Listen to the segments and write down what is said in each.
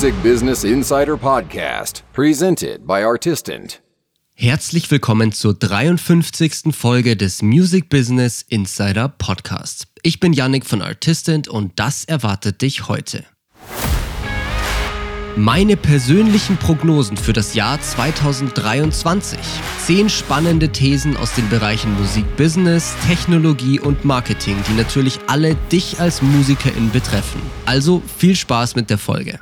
Music Business Insider Podcast, presented by Artistant. Herzlich willkommen zur 53. Folge des Music Business Insider Podcasts. Ich bin Yannick von Artistant und das erwartet dich heute. Meine persönlichen Prognosen für das Jahr 2023. Zehn spannende Thesen aus den Bereichen Musik, Business, Technologie und Marketing, die natürlich alle dich als Musikerin betreffen. Also viel Spaß mit der Folge.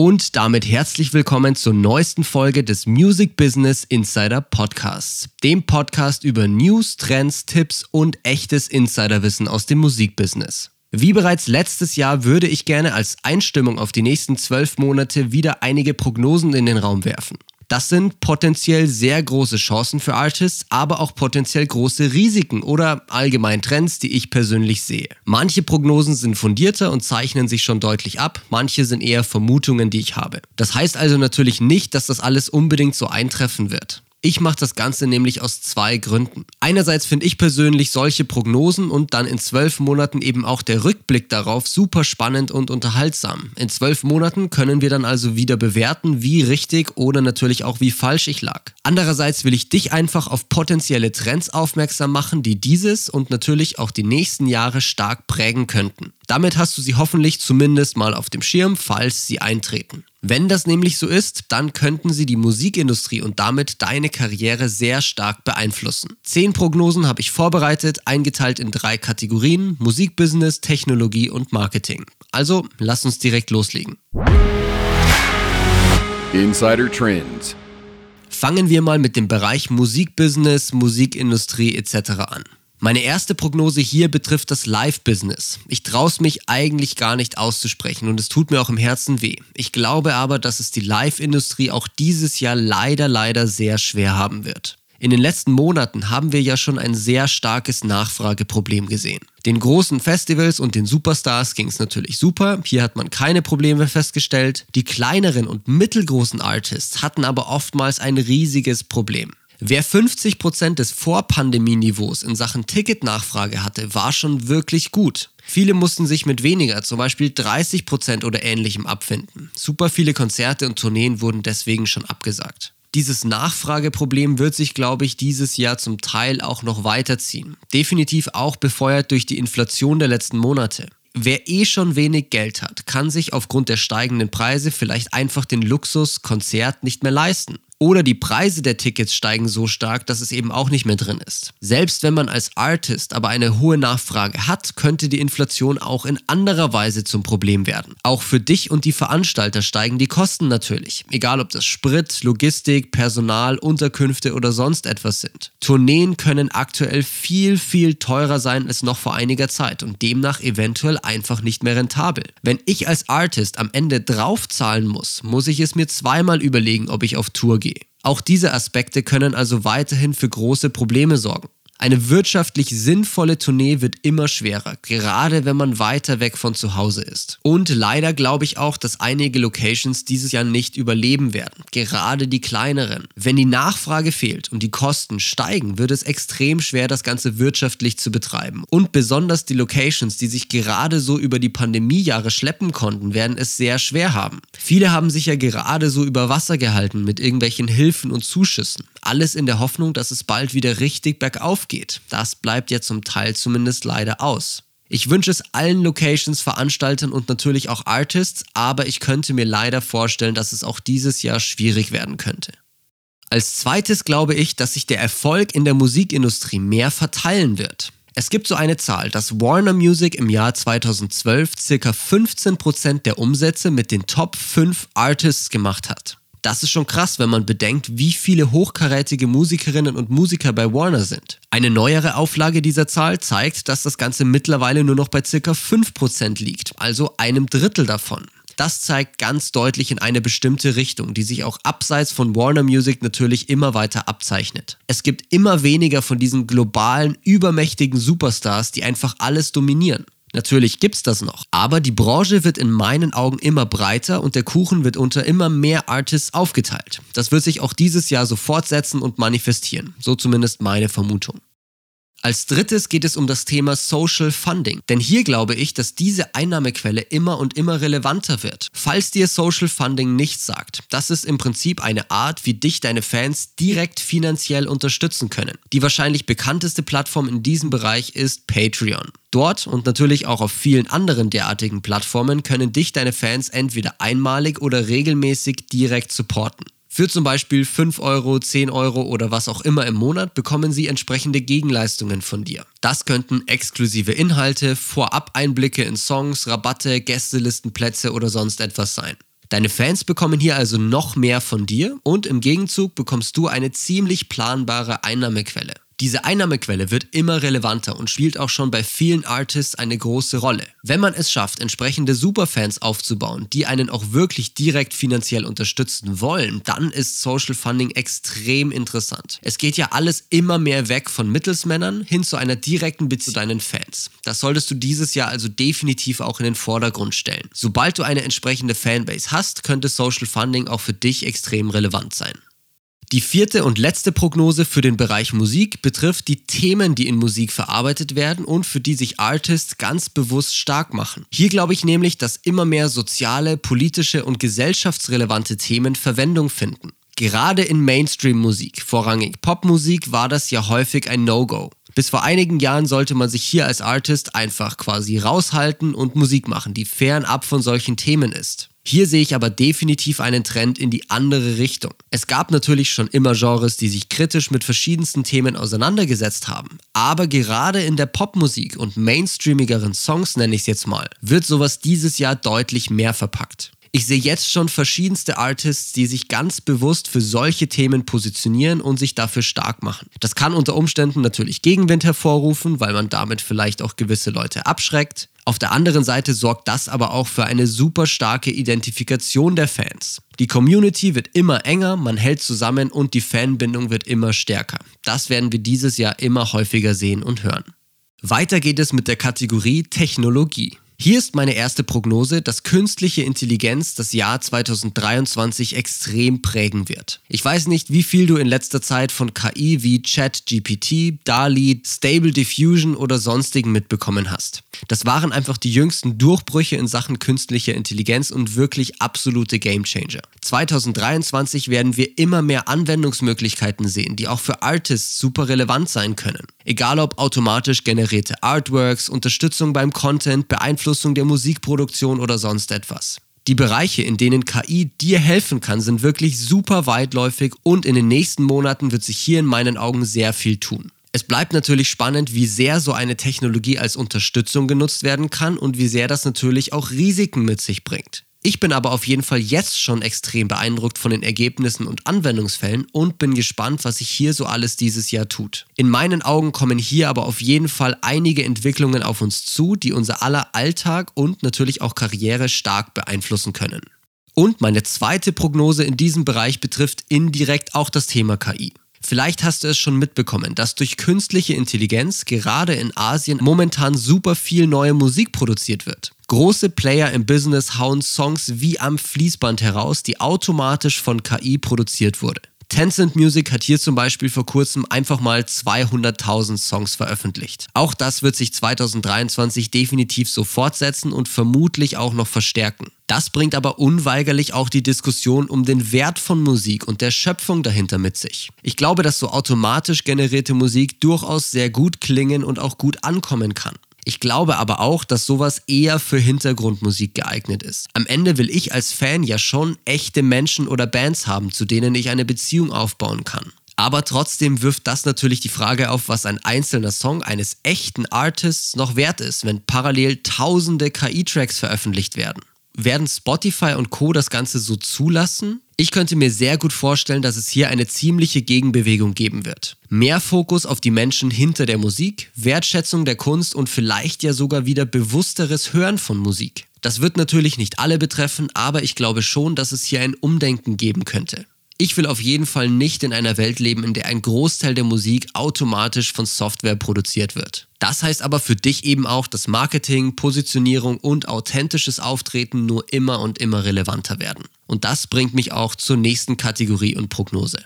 Und damit herzlich willkommen zur neuesten Folge des Music Business Insider Podcasts, dem Podcast über News, Trends, Tipps und echtes Insiderwissen aus dem Musikbusiness. Wie bereits letztes Jahr würde ich gerne als Einstimmung auf die nächsten zwölf Monate wieder einige Prognosen in den Raum werfen. Das sind potenziell sehr große Chancen für Artists, aber auch potenziell große Risiken oder allgemein Trends, die ich persönlich sehe. Manche Prognosen sind fundierter und zeichnen sich schon deutlich ab, manche sind eher Vermutungen, die ich habe. Das heißt also natürlich nicht, dass das alles unbedingt so eintreffen wird. Ich mache das Ganze nämlich aus zwei Gründen. Einerseits finde ich persönlich solche Prognosen und dann in zwölf Monaten eben auch der Rückblick darauf super spannend und unterhaltsam. In zwölf Monaten können wir dann also wieder bewerten, wie richtig oder natürlich auch wie falsch ich lag. Andererseits will ich dich einfach auf potenzielle Trends aufmerksam machen, die dieses und natürlich auch die nächsten Jahre stark prägen könnten. Damit hast du sie hoffentlich zumindest mal auf dem Schirm, falls sie eintreten. Wenn das nämlich so ist, dann könnten sie die Musikindustrie und damit deine Karriere sehr stark beeinflussen. Zehn Prognosen habe ich vorbereitet, eingeteilt in drei Kategorien: Musikbusiness, Technologie und Marketing. Also lass uns direkt loslegen. Insider Trends. Fangen wir mal mit dem Bereich Musikbusiness, Musikindustrie etc. an. Meine erste Prognose hier betrifft das Live-Business. Ich traue es mich eigentlich gar nicht auszusprechen und es tut mir auch im Herzen weh. Ich glaube aber, dass es die Live-Industrie auch dieses Jahr leider, leider sehr schwer haben wird. In den letzten Monaten haben wir ja schon ein sehr starkes Nachfrageproblem gesehen. Den großen Festivals und den Superstars ging es natürlich super, hier hat man keine Probleme festgestellt. Die kleineren und mittelgroßen Artists hatten aber oftmals ein riesiges Problem. Wer 50% des Vorpandemieniveaus in Sachen Ticketnachfrage hatte, war schon wirklich gut. Viele mussten sich mit weniger, zum Beispiel 30% oder ähnlichem abfinden. Super viele Konzerte und Tourneen wurden deswegen schon abgesagt. Dieses Nachfrageproblem wird sich, glaube ich, dieses Jahr zum Teil auch noch weiterziehen. Definitiv auch befeuert durch die Inflation der letzten Monate. Wer eh schon wenig Geld hat, kann sich aufgrund der steigenden Preise vielleicht einfach den Luxus Konzert nicht mehr leisten. Oder die Preise der Tickets steigen so stark, dass es eben auch nicht mehr drin ist. Selbst wenn man als Artist aber eine hohe Nachfrage hat, könnte die Inflation auch in anderer Weise zum Problem werden. Auch für dich und die Veranstalter steigen die Kosten natürlich. Egal ob das Sprit, Logistik, Personal, Unterkünfte oder sonst etwas sind. Tourneen können aktuell viel, viel teurer sein als noch vor einiger Zeit und demnach eventuell einfach nicht mehr rentabel. Wenn ich als Artist am Ende draufzahlen muss, muss ich es mir zweimal überlegen, ob ich auf Tour gehe auch diese Aspekte können also weiterhin für große Probleme sorgen. Eine wirtschaftlich sinnvolle Tournee wird immer schwerer, gerade wenn man weiter weg von zu Hause ist. Und leider glaube ich auch, dass einige Locations dieses Jahr nicht überleben werden, gerade die kleineren. Wenn die Nachfrage fehlt und die Kosten steigen, wird es extrem schwer, das Ganze wirtschaftlich zu betreiben. Und besonders die Locations, die sich gerade so über die Pandemiejahre schleppen konnten, werden es sehr schwer haben. Viele haben sich ja gerade so über Wasser gehalten mit irgendwelchen Hilfen und Zuschüssen. Alles in der Hoffnung, dass es bald wieder richtig bergauf geht. Das bleibt ja zum Teil zumindest leider aus. Ich wünsche es allen Locations, Veranstaltern und natürlich auch Artists, aber ich könnte mir leider vorstellen, dass es auch dieses Jahr schwierig werden könnte. Als zweites glaube ich, dass sich der Erfolg in der Musikindustrie mehr verteilen wird. Es gibt so eine Zahl, dass Warner Music im Jahr 2012 ca. 15% der Umsätze mit den Top 5 Artists gemacht hat. Das ist schon krass, wenn man bedenkt, wie viele hochkarätige Musikerinnen und Musiker bei Warner sind. Eine neuere Auflage dieser Zahl zeigt, dass das Ganze mittlerweile nur noch bei circa 5% liegt, also einem Drittel davon. Das zeigt ganz deutlich in eine bestimmte Richtung, die sich auch abseits von Warner Music natürlich immer weiter abzeichnet. Es gibt immer weniger von diesen globalen, übermächtigen Superstars, die einfach alles dominieren. Natürlich gibt's das noch, aber die Branche wird in meinen Augen immer breiter und der Kuchen wird unter immer mehr Artists aufgeteilt. Das wird sich auch dieses Jahr so fortsetzen und manifestieren, so zumindest meine Vermutung. Als drittes geht es um das Thema Social Funding. Denn hier glaube ich, dass diese Einnahmequelle immer und immer relevanter wird. Falls dir Social Funding nichts sagt, das ist im Prinzip eine Art, wie dich deine Fans direkt finanziell unterstützen können. Die wahrscheinlich bekannteste Plattform in diesem Bereich ist Patreon. Dort und natürlich auch auf vielen anderen derartigen Plattformen können dich deine Fans entweder einmalig oder regelmäßig direkt supporten. Für zum Beispiel 5 Euro, 10 Euro oder was auch immer im Monat bekommen Sie entsprechende Gegenleistungen von dir. Das könnten exklusive Inhalte, Vorab-Einblicke in Songs, Rabatte, Gästelistenplätze oder sonst etwas sein. Deine Fans bekommen hier also noch mehr von dir und im Gegenzug bekommst du eine ziemlich planbare Einnahmequelle. Diese Einnahmequelle wird immer relevanter und spielt auch schon bei vielen Artists eine große Rolle. Wenn man es schafft, entsprechende Superfans aufzubauen, die einen auch wirklich direkt finanziell unterstützen wollen, dann ist Social Funding extrem interessant. Es geht ja alles immer mehr weg von Mittelsmännern hin zu einer direkten Beziehung zu deinen Fans. Das solltest du dieses Jahr also definitiv auch in den Vordergrund stellen. Sobald du eine entsprechende Fanbase hast, könnte Social Funding auch für dich extrem relevant sein. Die vierte und letzte Prognose für den Bereich Musik betrifft die Themen, die in Musik verarbeitet werden und für die sich Artists ganz bewusst stark machen. Hier glaube ich nämlich, dass immer mehr soziale, politische und gesellschaftsrelevante Themen Verwendung finden. Gerade in Mainstream-Musik, vorrangig Popmusik, war das ja häufig ein No-Go. Bis vor einigen Jahren sollte man sich hier als Artist einfach quasi raushalten und Musik machen, die fernab von solchen Themen ist. Hier sehe ich aber definitiv einen Trend in die andere Richtung. Es gab natürlich schon immer Genres, die sich kritisch mit verschiedensten Themen auseinandergesetzt haben. Aber gerade in der Popmusik und mainstreamigeren Songs, nenne ich es jetzt mal, wird sowas dieses Jahr deutlich mehr verpackt. Ich sehe jetzt schon verschiedenste Artists, die sich ganz bewusst für solche Themen positionieren und sich dafür stark machen. Das kann unter Umständen natürlich Gegenwind hervorrufen, weil man damit vielleicht auch gewisse Leute abschreckt. Auf der anderen Seite sorgt das aber auch für eine super starke Identifikation der Fans. Die Community wird immer enger, man hält zusammen und die Fanbindung wird immer stärker. Das werden wir dieses Jahr immer häufiger sehen und hören. Weiter geht es mit der Kategorie Technologie. Hier ist meine erste Prognose, dass künstliche Intelligenz das Jahr 2023 extrem prägen wird. Ich weiß nicht, wie viel du in letzter Zeit von KI wie ChatGPT, DALI, Stable Diffusion oder sonstigen mitbekommen hast. Das waren einfach die jüngsten Durchbrüche in Sachen künstlicher Intelligenz und wirklich absolute Gamechanger. 2023 werden wir immer mehr Anwendungsmöglichkeiten sehen, die auch für Artists super relevant sein können. Egal ob automatisch generierte Artworks, Unterstützung beim Content, Beeinflussung der Musikproduktion oder sonst etwas. Die Bereiche, in denen KI dir helfen kann, sind wirklich super weitläufig und in den nächsten Monaten wird sich hier in meinen Augen sehr viel tun. Es bleibt natürlich spannend, wie sehr so eine Technologie als Unterstützung genutzt werden kann und wie sehr das natürlich auch Risiken mit sich bringt. Ich bin aber auf jeden Fall jetzt schon extrem beeindruckt von den Ergebnissen und Anwendungsfällen und bin gespannt, was sich hier so alles dieses Jahr tut. In meinen Augen kommen hier aber auf jeden Fall einige Entwicklungen auf uns zu, die unser aller Alltag und natürlich auch Karriere stark beeinflussen können. Und meine zweite Prognose in diesem Bereich betrifft indirekt auch das Thema KI. Vielleicht hast du es schon mitbekommen, dass durch künstliche Intelligenz gerade in Asien momentan super viel neue Musik produziert wird. Große Player im Business hauen Songs wie am Fließband heraus, die automatisch von KI produziert wurde. Tencent Music hat hier zum Beispiel vor kurzem einfach mal 200.000 Songs veröffentlicht. Auch das wird sich 2023 definitiv so fortsetzen und vermutlich auch noch verstärken. Das bringt aber unweigerlich auch die Diskussion um den Wert von Musik und der Schöpfung dahinter mit sich. Ich glaube, dass so automatisch generierte Musik durchaus sehr gut klingen und auch gut ankommen kann. Ich glaube aber auch, dass sowas eher für Hintergrundmusik geeignet ist. Am Ende will ich als Fan ja schon echte Menschen oder Bands haben, zu denen ich eine Beziehung aufbauen kann. Aber trotzdem wirft das natürlich die Frage auf, was ein einzelner Song eines echten Artists noch wert ist, wenn parallel tausende KI-Tracks veröffentlicht werden. Werden Spotify und Co das Ganze so zulassen? Ich könnte mir sehr gut vorstellen, dass es hier eine ziemliche Gegenbewegung geben wird. Mehr Fokus auf die Menschen hinter der Musik, Wertschätzung der Kunst und vielleicht ja sogar wieder bewussteres Hören von Musik. Das wird natürlich nicht alle betreffen, aber ich glaube schon, dass es hier ein Umdenken geben könnte. Ich will auf jeden Fall nicht in einer Welt leben, in der ein Großteil der Musik automatisch von Software produziert wird. Das heißt aber für dich eben auch, dass Marketing, Positionierung und authentisches Auftreten nur immer und immer relevanter werden. Und das bringt mich auch zur nächsten Kategorie und Prognose.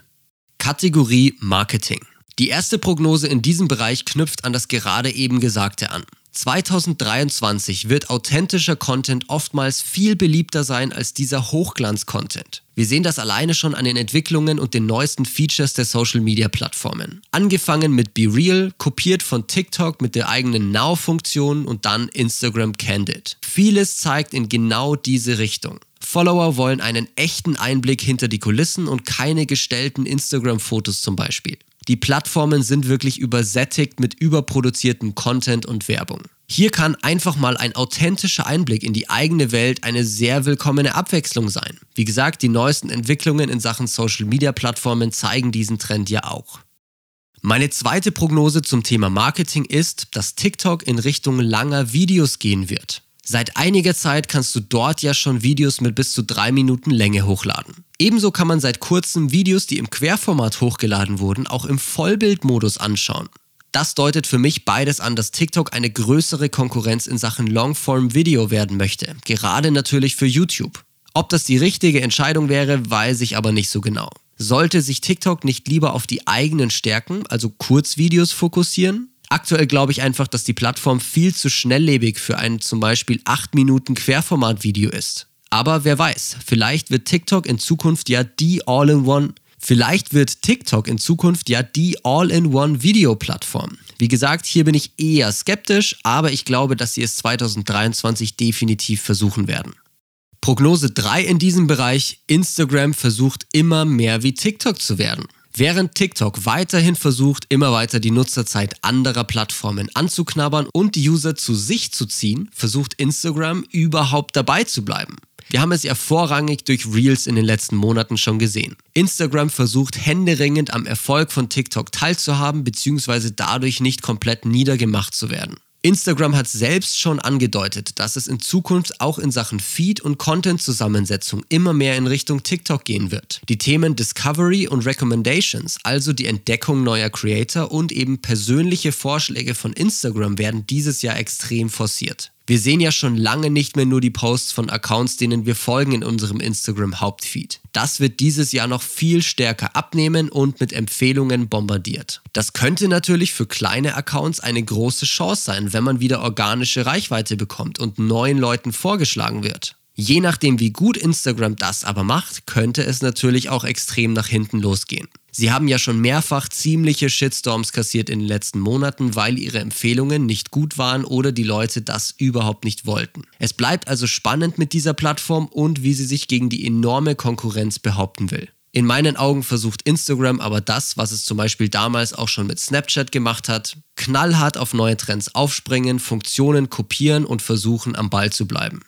Kategorie Marketing. Die erste Prognose in diesem Bereich knüpft an das gerade eben Gesagte an. 2023 wird authentischer Content oftmals viel beliebter sein als dieser Hochglanz-Content. Wir sehen das alleine schon an den Entwicklungen und den neuesten Features der Social-Media-Plattformen. Angefangen mit Be Real, kopiert von TikTok mit der eigenen Now-Funktion und dann Instagram Candid. Vieles zeigt in genau diese Richtung. Follower wollen einen echten Einblick hinter die Kulissen und keine gestellten Instagram-Fotos zum Beispiel. Die Plattformen sind wirklich übersättigt mit überproduziertem Content und Werbung. Hier kann einfach mal ein authentischer Einblick in die eigene Welt eine sehr willkommene Abwechslung sein. Wie gesagt, die neuesten Entwicklungen in Sachen Social-Media-Plattformen zeigen diesen Trend ja auch. Meine zweite Prognose zum Thema Marketing ist, dass TikTok in Richtung langer Videos gehen wird. Seit einiger Zeit kannst du dort ja schon Videos mit bis zu drei Minuten Länge hochladen. Ebenso kann man seit kurzem Videos, die im Querformat hochgeladen wurden, auch im Vollbildmodus anschauen. Das deutet für mich beides an, dass TikTok eine größere Konkurrenz in Sachen Longform-Video werden möchte, gerade natürlich für YouTube. Ob das die richtige Entscheidung wäre, weiß ich aber nicht so genau. Sollte sich TikTok nicht lieber auf die eigenen Stärken, also Kurzvideos, fokussieren? Aktuell glaube ich einfach, dass die Plattform viel zu schnelllebig für ein zum Beispiel 8 Minuten Querformat-Video ist. Aber wer weiß, vielleicht wird TikTok in Zukunft ja die All-in-One Vielleicht wird TikTok in Zukunft ja die All-in-One-Video-Plattform. Wie gesagt, hier bin ich eher skeptisch, aber ich glaube, dass sie es 2023 definitiv versuchen werden. Prognose 3 in diesem Bereich, Instagram versucht immer mehr wie TikTok zu werden. Während TikTok weiterhin versucht, immer weiter die Nutzerzeit anderer Plattformen anzuknabbern und die User zu sich zu ziehen, versucht Instagram überhaupt dabei zu bleiben. Wir haben es ja vorrangig durch Reels in den letzten Monaten schon gesehen. Instagram versucht händeringend am Erfolg von TikTok teilzuhaben bzw. dadurch nicht komplett niedergemacht zu werden. Instagram hat selbst schon angedeutet, dass es in Zukunft auch in Sachen Feed- und Content-Zusammensetzung immer mehr in Richtung TikTok gehen wird. Die Themen Discovery und Recommendations, also die Entdeckung neuer Creator und eben persönliche Vorschläge von Instagram werden dieses Jahr extrem forciert. Wir sehen ja schon lange nicht mehr nur die Posts von Accounts, denen wir folgen in unserem Instagram Hauptfeed. Das wird dieses Jahr noch viel stärker abnehmen und mit Empfehlungen bombardiert. Das könnte natürlich für kleine Accounts eine große Chance sein, wenn man wieder organische Reichweite bekommt und neuen Leuten vorgeschlagen wird. Je nachdem, wie gut Instagram das aber macht, könnte es natürlich auch extrem nach hinten losgehen. Sie haben ja schon mehrfach ziemliche Shitstorms kassiert in den letzten Monaten, weil ihre Empfehlungen nicht gut waren oder die Leute das überhaupt nicht wollten. Es bleibt also spannend mit dieser Plattform und wie sie sich gegen die enorme Konkurrenz behaupten will. In meinen Augen versucht Instagram aber das, was es zum Beispiel damals auch schon mit Snapchat gemacht hat, knallhart auf neue Trends aufspringen, Funktionen kopieren und versuchen am Ball zu bleiben.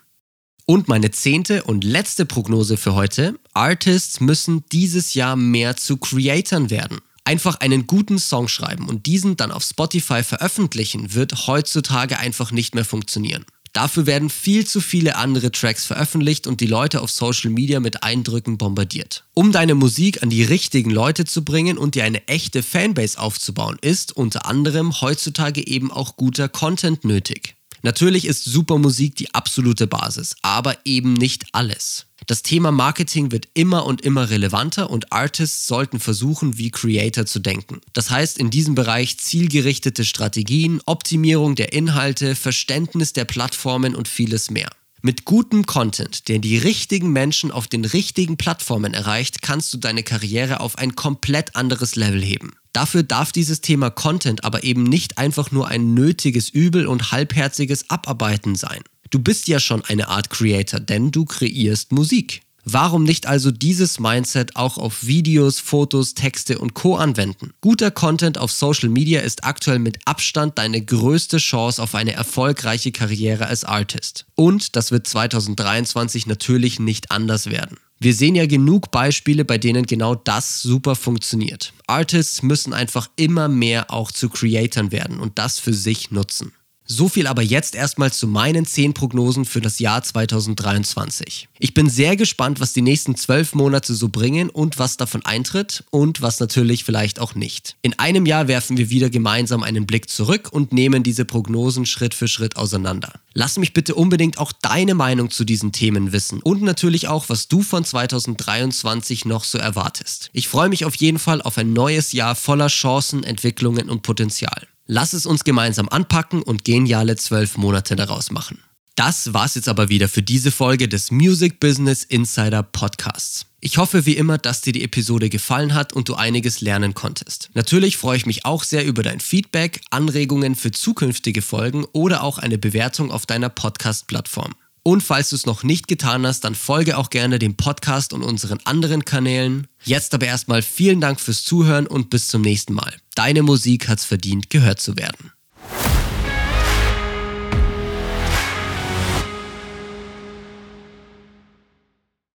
Und meine zehnte und letzte Prognose für heute. Artists müssen dieses Jahr mehr zu Creatoren werden. Einfach einen guten Song schreiben und diesen dann auf Spotify veröffentlichen, wird heutzutage einfach nicht mehr funktionieren. Dafür werden viel zu viele andere Tracks veröffentlicht und die Leute auf Social Media mit Eindrücken bombardiert. Um deine Musik an die richtigen Leute zu bringen und dir eine echte Fanbase aufzubauen, ist unter anderem heutzutage eben auch guter Content nötig. Natürlich ist super Musik die absolute Basis, aber eben nicht alles. Das Thema Marketing wird immer und immer relevanter und Artists sollten versuchen, wie Creator zu denken. Das heißt in diesem Bereich zielgerichtete Strategien, Optimierung der Inhalte, Verständnis der Plattformen und vieles mehr. Mit gutem Content, der die richtigen Menschen auf den richtigen Plattformen erreicht, kannst du deine Karriere auf ein komplett anderes Level heben. Dafür darf dieses Thema Content aber eben nicht einfach nur ein nötiges Übel und halbherziges Abarbeiten sein. Du bist ja schon eine Art Creator, denn du kreierst Musik. Warum nicht also dieses Mindset auch auf Videos, Fotos, Texte und Co anwenden? Guter Content auf Social Media ist aktuell mit Abstand deine größte Chance auf eine erfolgreiche Karriere als Artist. Und das wird 2023 natürlich nicht anders werden. Wir sehen ja genug Beispiele, bei denen genau das super funktioniert. Artists müssen einfach immer mehr auch zu Creatoren werden und das für sich nutzen. So viel aber jetzt erstmal zu meinen 10 Prognosen für das Jahr 2023. Ich bin sehr gespannt, was die nächsten 12 Monate so bringen und was davon eintritt und was natürlich vielleicht auch nicht. In einem Jahr werfen wir wieder gemeinsam einen Blick zurück und nehmen diese Prognosen Schritt für Schritt auseinander. Lass mich bitte unbedingt auch deine Meinung zu diesen Themen wissen und natürlich auch, was du von 2023 noch so erwartest. Ich freue mich auf jeden Fall auf ein neues Jahr voller Chancen, Entwicklungen und Potenzial. Lass es uns gemeinsam anpacken und geniale zwölf Monate daraus machen. Das war's jetzt aber wieder für diese Folge des Music Business Insider Podcasts. Ich hoffe wie immer, dass dir die Episode gefallen hat und du einiges lernen konntest. Natürlich freue ich mich auch sehr über dein Feedback, Anregungen für zukünftige Folgen oder auch eine Bewertung auf deiner Podcast-Plattform. Und falls du es noch nicht getan hast, dann folge auch gerne dem Podcast und unseren anderen Kanälen. Jetzt aber erstmal vielen Dank fürs Zuhören und bis zum nächsten Mal. Deine Musik hat's verdient, gehört zu werden.